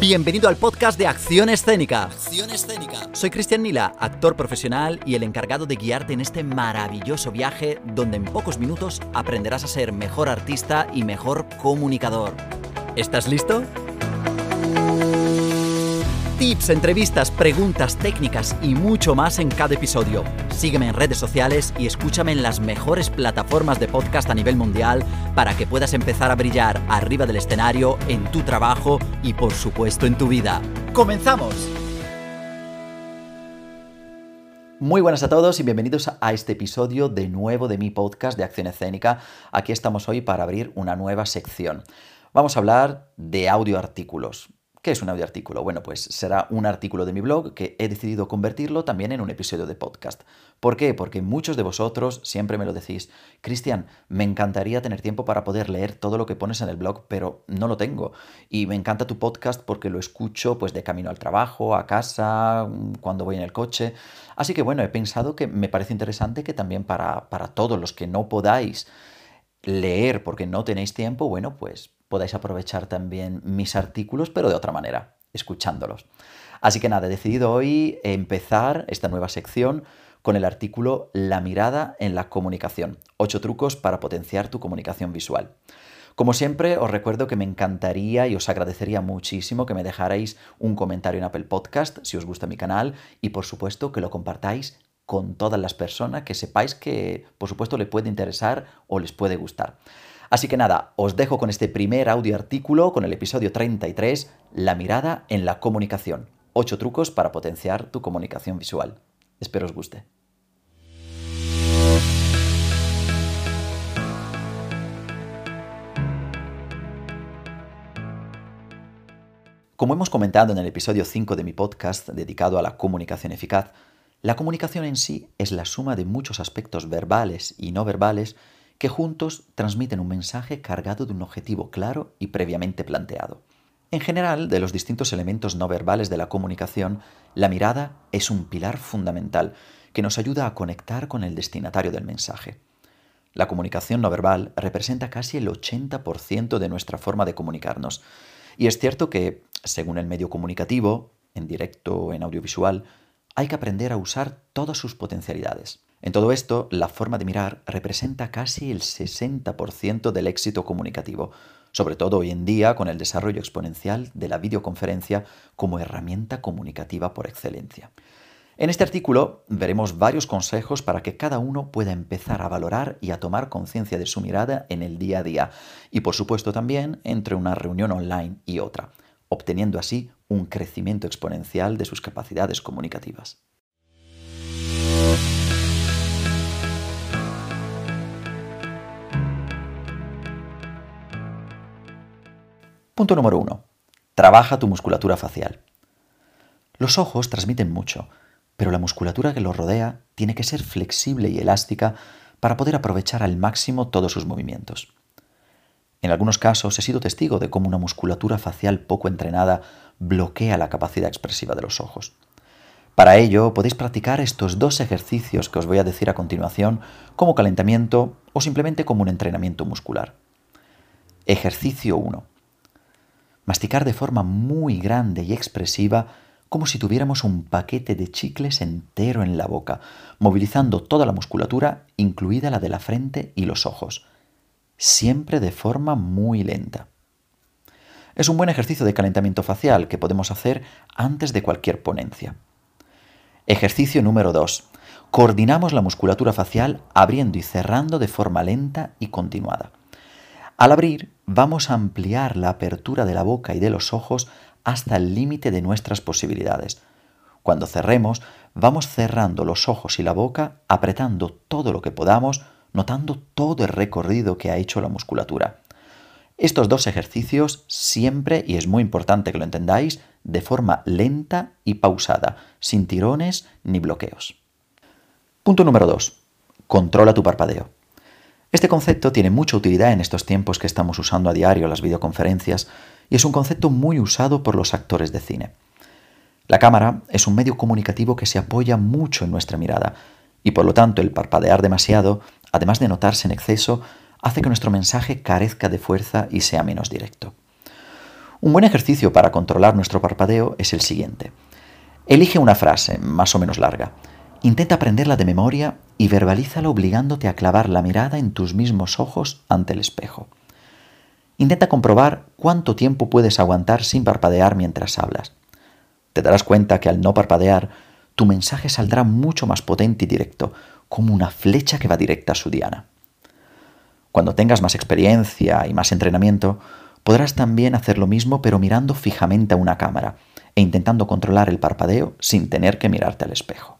Bienvenido al podcast de Acción Escénica. Acción Escénica. Soy Cristian Nila, actor profesional y el encargado de guiarte en este maravilloso viaje donde en pocos minutos aprenderás a ser mejor artista y mejor comunicador. ¿Estás listo? Tips, entrevistas, preguntas, técnicas y mucho más en cada episodio. Sígueme en redes sociales y escúchame en las mejores plataformas de podcast a nivel mundial para que puedas empezar a brillar arriba del escenario, en tu trabajo y por supuesto en tu vida. ¡Comenzamos! Muy buenas a todos y bienvenidos a este episodio de nuevo de mi podcast de Acción Escénica. Aquí estamos hoy para abrir una nueva sección. Vamos a hablar de audio artículos. ¿Qué es un audio artículo? Bueno, pues será un artículo de mi blog que he decidido convertirlo también en un episodio de podcast. ¿Por qué? Porque muchos de vosotros siempre me lo decís, Cristian, me encantaría tener tiempo para poder leer todo lo que pones en el blog, pero no lo tengo. Y me encanta tu podcast porque lo escucho pues de camino al trabajo, a casa, cuando voy en el coche. Así que bueno, he pensado que me parece interesante que también para, para todos los que no podáis leer porque no tenéis tiempo, bueno, pues podáis aprovechar también mis artículos, pero de otra manera, escuchándolos. Así que nada, he decidido hoy empezar esta nueva sección con el artículo La mirada en la comunicación. Ocho trucos para potenciar tu comunicación visual. Como siempre, os recuerdo que me encantaría y os agradecería muchísimo que me dejarais un comentario en Apple Podcast si os gusta mi canal y por supuesto que lo compartáis con todas las personas que sepáis que por supuesto le puede interesar o les puede gustar. Así que nada, os dejo con este primer audio artículo, con el episodio 33, La mirada en la comunicación. 8 trucos para potenciar tu comunicación visual. Espero os guste. Como hemos comentado en el episodio 5 de mi podcast dedicado a la comunicación eficaz, la comunicación en sí es la suma de muchos aspectos verbales y no verbales que juntos transmiten un mensaje cargado de un objetivo claro y previamente planteado. En general, de los distintos elementos no verbales de la comunicación, la mirada es un pilar fundamental que nos ayuda a conectar con el destinatario del mensaje. La comunicación no verbal representa casi el 80% de nuestra forma de comunicarnos. Y es cierto que, según el medio comunicativo, en directo o en audiovisual, hay que aprender a usar todas sus potencialidades. En todo esto, la forma de mirar representa casi el 60% del éxito comunicativo, sobre todo hoy en día con el desarrollo exponencial de la videoconferencia como herramienta comunicativa por excelencia. En este artículo veremos varios consejos para que cada uno pueda empezar a valorar y a tomar conciencia de su mirada en el día a día y por supuesto también entre una reunión online y otra, obteniendo así un crecimiento exponencial de sus capacidades comunicativas. Punto número 1. Trabaja tu musculatura facial. Los ojos transmiten mucho, pero la musculatura que los rodea tiene que ser flexible y elástica para poder aprovechar al máximo todos sus movimientos. En algunos casos he sido testigo de cómo una musculatura facial poco entrenada bloquea la capacidad expresiva de los ojos. Para ello podéis practicar estos dos ejercicios que os voy a decir a continuación como calentamiento o simplemente como un entrenamiento muscular. Ejercicio 1 masticar de forma muy grande y expresiva como si tuviéramos un paquete de chicles entero en la boca, movilizando toda la musculatura, incluida la de la frente y los ojos, siempre de forma muy lenta. Es un buen ejercicio de calentamiento facial que podemos hacer antes de cualquier ponencia. Ejercicio número 2. Coordinamos la musculatura facial abriendo y cerrando de forma lenta y continuada. Al abrir, vamos a ampliar la apertura de la boca y de los ojos hasta el límite de nuestras posibilidades. Cuando cerremos, vamos cerrando los ojos y la boca, apretando todo lo que podamos, notando todo el recorrido que ha hecho la musculatura. Estos dos ejercicios siempre, y es muy importante que lo entendáis, de forma lenta y pausada, sin tirones ni bloqueos. Punto número 2. Controla tu parpadeo. Este concepto tiene mucha utilidad en estos tiempos que estamos usando a diario las videoconferencias y es un concepto muy usado por los actores de cine. La cámara es un medio comunicativo que se apoya mucho en nuestra mirada y por lo tanto el parpadear demasiado, además de notarse en exceso, hace que nuestro mensaje carezca de fuerza y sea menos directo. Un buen ejercicio para controlar nuestro parpadeo es el siguiente. Elige una frase, más o menos larga. Intenta aprenderla de memoria y verbalízala obligándote a clavar la mirada en tus mismos ojos ante el espejo. Intenta comprobar cuánto tiempo puedes aguantar sin parpadear mientras hablas. Te darás cuenta que al no parpadear, tu mensaje saldrá mucho más potente y directo, como una flecha que va directa a su diana. Cuando tengas más experiencia y más entrenamiento, podrás también hacer lo mismo pero mirando fijamente a una cámara e intentando controlar el parpadeo sin tener que mirarte al espejo.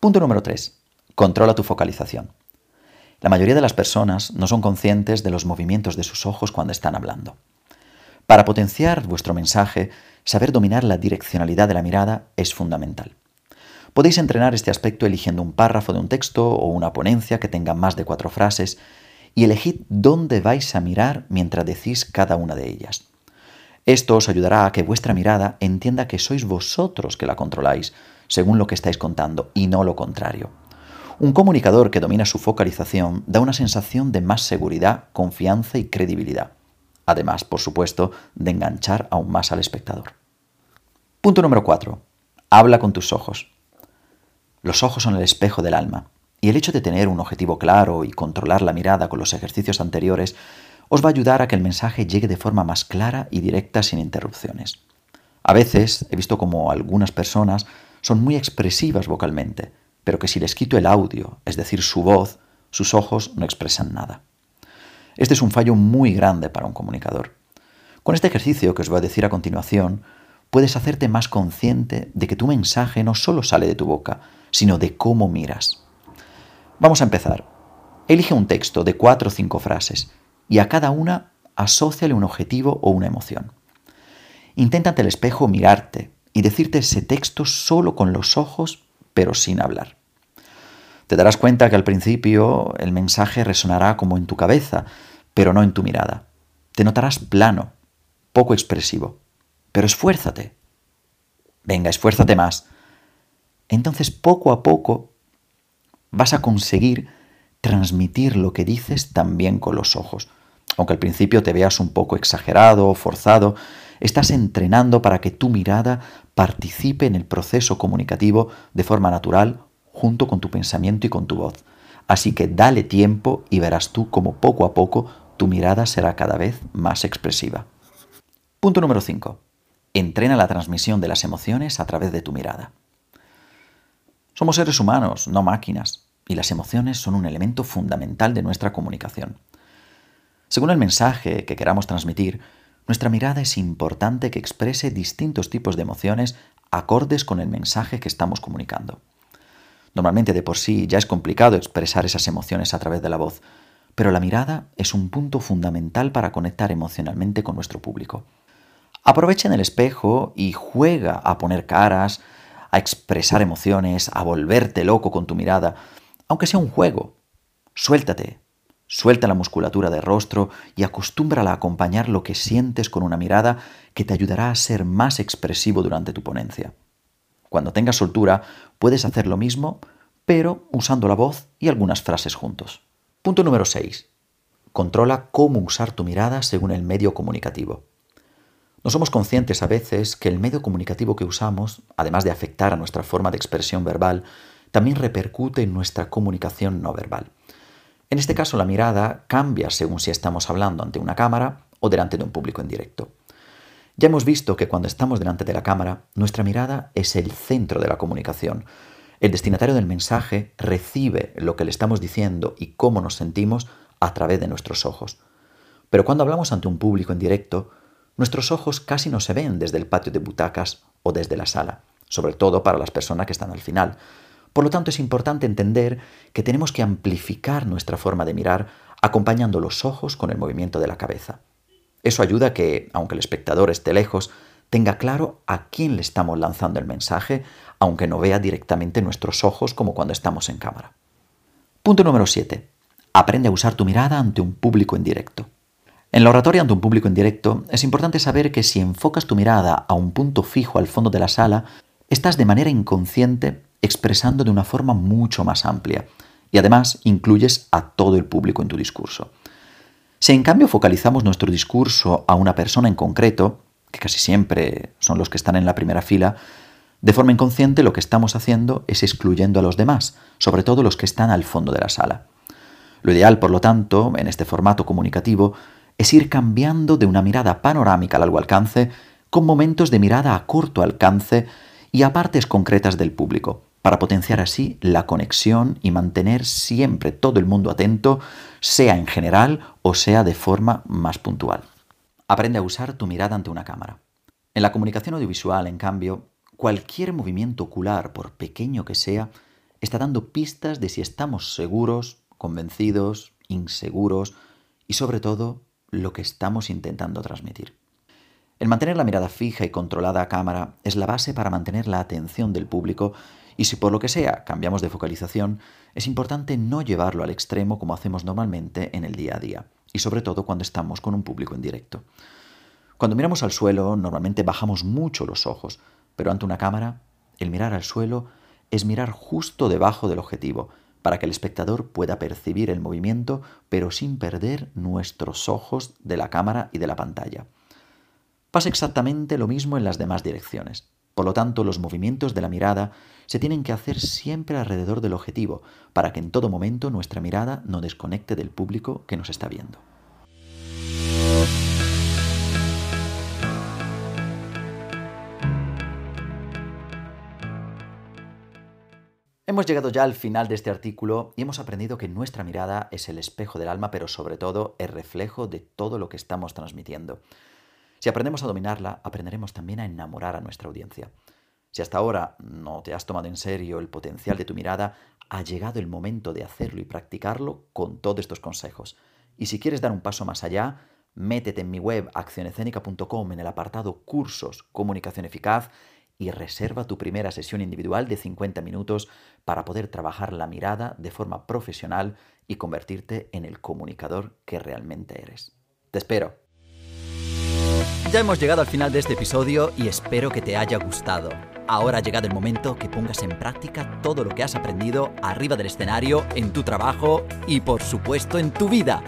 Punto número 3. Controla tu focalización. La mayoría de las personas no son conscientes de los movimientos de sus ojos cuando están hablando. Para potenciar vuestro mensaje, saber dominar la direccionalidad de la mirada es fundamental. Podéis entrenar este aspecto eligiendo un párrafo de un texto o una ponencia que tenga más de cuatro frases y elegid dónde vais a mirar mientras decís cada una de ellas. Esto os ayudará a que vuestra mirada entienda que sois vosotros que la controláis, según lo que estáis contando, y no lo contrario. Un comunicador que domina su focalización da una sensación de más seguridad, confianza y credibilidad. Además, por supuesto, de enganchar aún más al espectador. Punto número 4. Habla con tus ojos. Los ojos son el espejo del alma, y el hecho de tener un objetivo claro y controlar la mirada con los ejercicios anteriores os va a ayudar a que el mensaje llegue de forma más clara y directa sin interrupciones. A veces he visto como algunas personas son muy expresivas vocalmente, pero que si les quito el audio, es decir, su voz, sus ojos no expresan nada. Este es un fallo muy grande para un comunicador. Con este ejercicio que os voy a decir a continuación, puedes hacerte más consciente de que tu mensaje no solo sale de tu boca, sino de cómo miras. Vamos a empezar. Elige un texto de cuatro o cinco frases y a cada una asóciale un objetivo o una emoción. Intenta ante el espejo mirarte y decirte ese texto solo con los ojos pero sin hablar. Te darás cuenta que al principio el mensaje resonará como en tu cabeza, pero no en tu mirada. Te notarás plano, poco expresivo. Pero esfuérzate. Venga, esfuérzate más. Entonces, poco a poco, vas a conseguir transmitir lo que dices también con los ojos. Aunque al principio te veas un poco exagerado o forzado, estás entrenando para que tu mirada participe en el proceso comunicativo de forma natural junto con tu pensamiento y con tu voz. Así que dale tiempo y verás tú como poco a poco tu mirada será cada vez más expresiva. Punto número 5. Entrena la transmisión de las emociones a través de tu mirada. Somos seres humanos, no máquinas, y las emociones son un elemento fundamental de nuestra comunicación. Según el mensaje que queramos transmitir, nuestra mirada es importante que exprese distintos tipos de emociones acordes con el mensaje que estamos comunicando. Normalmente de por sí ya es complicado expresar esas emociones a través de la voz, pero la mirada es un punto fundamental para conectar emocionalmente con nuestro público. Aprovecha en el espejo y juega a poner caras, a expresar emociones, a volverte loco con tu mirada, aunque sea un juego. Suéltate, Suelta la musculatura del rostro y acostúmbrala a acompañar lo que sientes con una mirada que te ayudará a ser más expresivo durante tu ponencia. Cuando tengas soltura, puedes hacer lo mismo, pero usando la voz y algunas frases juntos. Punto número 6. Controla cómo usar tu mirada según el medio comunicativo. No somos conscientes a veces que el medio comunicativo que usamos, además de afectar a nuestra forma de expresión verbal, también repercute en nuestra comunicación no verbal. En este caso, la mirada cambia según si estamos hablando ante una cámara o delante de un público en directo. Ya hemos visto que cuando estamos delante de la cámara, nuestra mirada es el centro de la comunicación. El destinatario del mensaje recibe lo que le estamos diciendo y cómo nos sentimos a través de nuestros ojos. Pero cuando hablamos ante un público en directo, nuestros ojos casi no se ven desde el patio de butacas o desde la sala, sobre todo para las personas que están al final, por lo tanto, es importante entender que tenemos que amplificar nuestra forma de mirar acompañando los ojos con el movimiento de la cabeza. Eso ayuda a que, aunque el espectador esté lejos, tenga claro a quién le estamos lanzando el mensaje, aunque no vea directamente nuestros ojos como cuando estamos en cámara. Punto número 7. Aprende a usar tu mirada ante un público en directo. En la oratoria ante un público en directo es importante saber que si enfocas tu mirada a un punto fijo al fondo de la sala, estás de manera inconsciente expresando de una forma mucho más amplia y además incluyes a todo el público en tu discurso. Si en cambio focalizamos nuestro discurso a una persona en concreto, que casi siempre son los que están en la primera fila, de forma inconsciente lo que estamos haciendo es excluyendo a los demás, sobre todo los que están al fondo de la sala. Lo ideal, por lo tanto, en este formato comunicativo, es ir cambiando de una mirada panorámica a largo alcance con momentos de mirada a corto alcance y a partes concretas del público, para potenciar así la conexión y mantener siempre todo el mundo atento, sea en general o sea de forma más puntual. Aprende a usar tu mirada ante una cámara. En la comunicación audiovisual, en cambio, cualquier movimiento ocular, por pequeño que sea, está dando pistas de si estamos seguros, convencidos, inseguros y sobre todo lo que estamos intentando transmitir. El mantener la mirada fija y controlada a cámara es la base para mantener la atención del público y si por lo que sea cambiamos de focalización, es importante no llevarlo al extremo como hacemos normalmente en el día a día y sobre todo cuando estamos con un público en directo. Cuando miramos al suelo, normalmente bajamos mucho los ojos, pero ante una cámara, el mirar al suelo es mirar justo debajo del objetivo, para que el espectador pueda percibir el movimiento, pero sin perder nuestros ojos de la cámara y de la pantalla. Pasa exactamente lo mismo en las demás direcciones. Por lo tanto, los movimientos de la mirada se tienen que hacer siempre alrededor del objetivo, para que en todo momento nuestra mirada no desconecte del público que nos está viendo. Hemos llegado ya al final de este artículo y hemos aprendido que nuestra mirada es el espejo del alma, pero sobre todo el reflejo de todo lo que estamos transmitiendo. Si aprendemos a dominarla, aprenderemos también a enamorar a nuestra audiencia. Si hasta ahora no te has tomado en serio el potencial de tu mirada, ha llegado el momento de hacerlo y practicarlo con todos estos consejos. Y si quieres dar un paso más allá, métete en mi web accionescénica.com en el apartado Cursos Comunicación Eficaz y reserva tu primera sesión individual de 50 minutos para poder trabajar la mirada de forma profesional y convertirte en el comunicador que realmente eres. Te espero. Ya hemos llegado al final de este episodio y espero que te haya gustado. Ahora ha llegado el momento que pongas en práctica todo lo que has aprendido arriba del escenario, en tu trabajo y por supuesto en tu vida.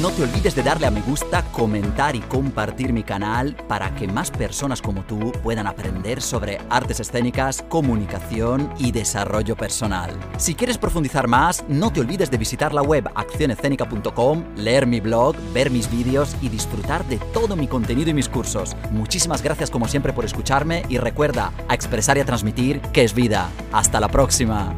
No te olvides de darle a me gusta, comentar y compartir mi canal para que más personas como tú puedan aprender sobre artes escénicas, comunicación y desarrollo personal. Si quieres profundizar más, no te olvides de visitar la web accionescénica.com, leer mi blog, ver mis vídeos y disfrutar de todo mi contenido y mis cursos. Muchísimas gracias como siempre por escucharme y recuerda a expresar y a transmitir que es vida. Hasta la próxima.